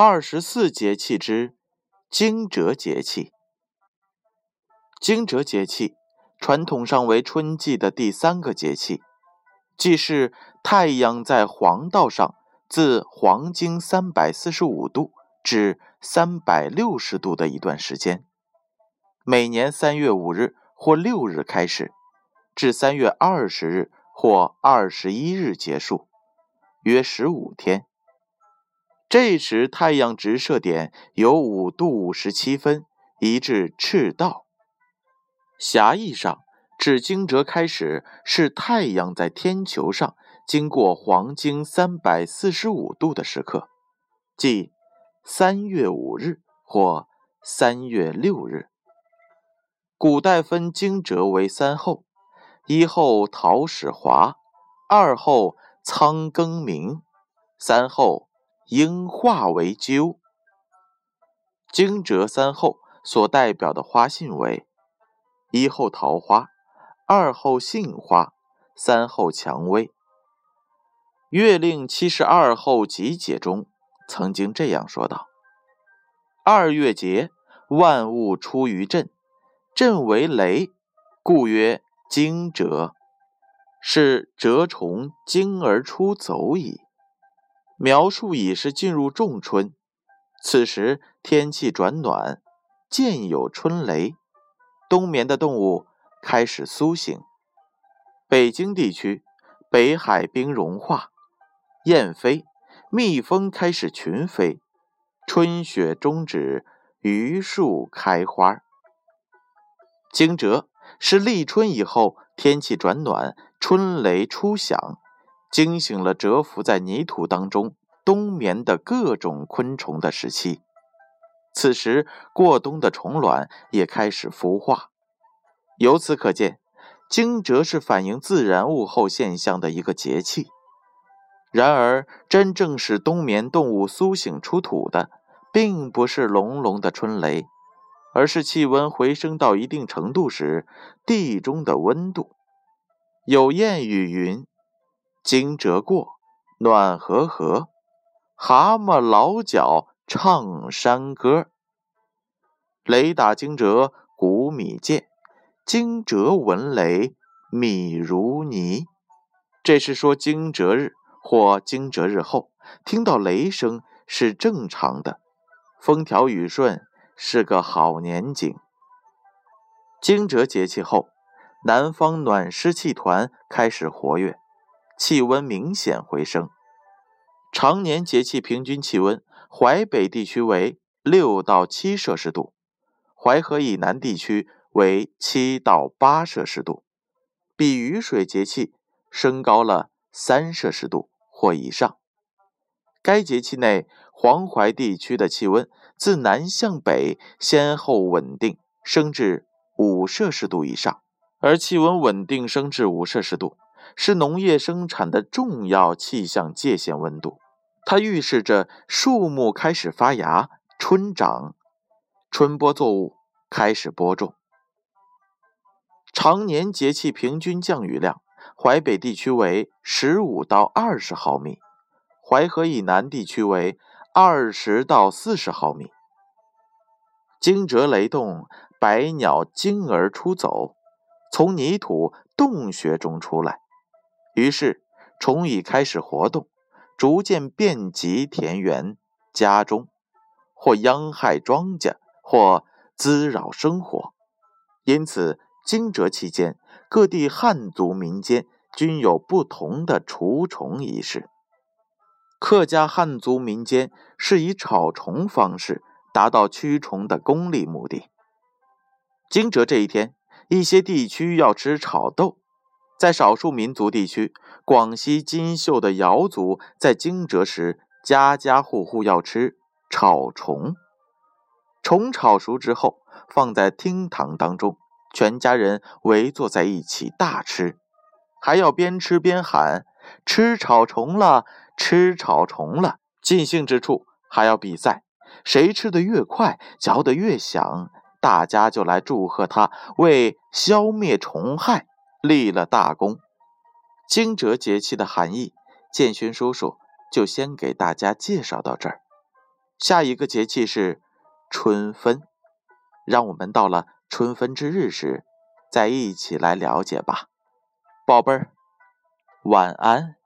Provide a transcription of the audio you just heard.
二十四节气之惊蛰节气。惊蛰节气传统上为春季的第三个节气，即是太阳在黄道上自黄经三百四十五度至三百六十度的一段时间。每年三月五日或六日开始，至三月二十日或二十一日结束，约十五天。这时太阳直射点有五度五十七分，移至赤道。狭义上，指惊蛰开始是太阳在天球上经过黄经三百四十五度的时刻，即三月五日或三月六日。古代分惊蛰为三候：一候桃始华，二候仓庚明，三候。应化为鸠。惊蛰三候所代表的花信为：一候桃花，二候杏花，三候蔷薇。《月令七十二候集解》中曾经这样说道：“二月节，万物出于震，震为雷，故曰惊蛰，是蛰虫惊而出走矣。”描述已是进入仲春，此时天气转暖，渐有春雷，冬眠的动物开始苏醒。北京地区，北海冰融化，燕飞，蜜蜂开始群飞，春雪终止，榆树开花。惊蛰是立春以后，天气转暖，春雷初响。惊醒了蛰伏在泥土当中冬眠的各种昆虫的时期，此时过冬的虫卵也开始孵化。由此可见，惊蛰是反映自然物候现象的一个节气。然而，真正使冬眠动物苏醒出土的，并不是隆隆的春雷，而是气温回升到一定程度时地中的温度。有谚语云。惊蛰过，暖和和，蛤蟆老脚唱山歌。雷打惊蛰谷米贱，惊蛰闻雷米如泥。这是说惊蛰日或惊蛰日后听到雷声是正常的，风调雨顺是个好年景。惊蛰节气后，南方暖湿气团开始活跃。气温明显回升，常年节气平均气温，淮北地区为六到七摄氏度，淮河以南地区为七到八摄氏度，比雨水节气升高了三摄氏度或以上。该节气内，黄淮地区的气温自南向北先后稳定升至五摄氏度以上，而气温稳定升至五摄氏度。是农业生产的重要气象界限温度，它预示着树木开始发芽、春长，春播作物开始播种。常年节气平均降雨量，淮北地区为十五到二十毫米，淮河以南地区为二十到四十毫米。惊蛰雷动，百鸟惊而出走，从泥土洞穴中出来。于是，虫蚁开始活动，逐渐遍及田园、家中，或殃害庄稼，或滋扰生活。因此，惊蛰期间，各地汉族民间均有不同的除虫仪式。客家汉族民间是以炒虫方式达到驱虫的功利目的。惊蛰这一天，一些地区要吃炒豆。在少数民族地区，广西金秀的瑶族在惊蛰时，家家户户要吃炒虫。虫炒熟之后，放在厅堂当中，全家人围坐在一起大吃，还要边吃边喊：“吃炒虫了，吃炒虫了！”尽兴之处还要比赛，谁吃的越快，嚼得越响，大家就来祝贺他为消灭虫害。立了大功，惊蛰节气的含义，建勋叔叔就先给大家介绍到这儿。下一个节气是春分，让我们到了春分之日时，再一起来了解吧，宝贝儿，晚安。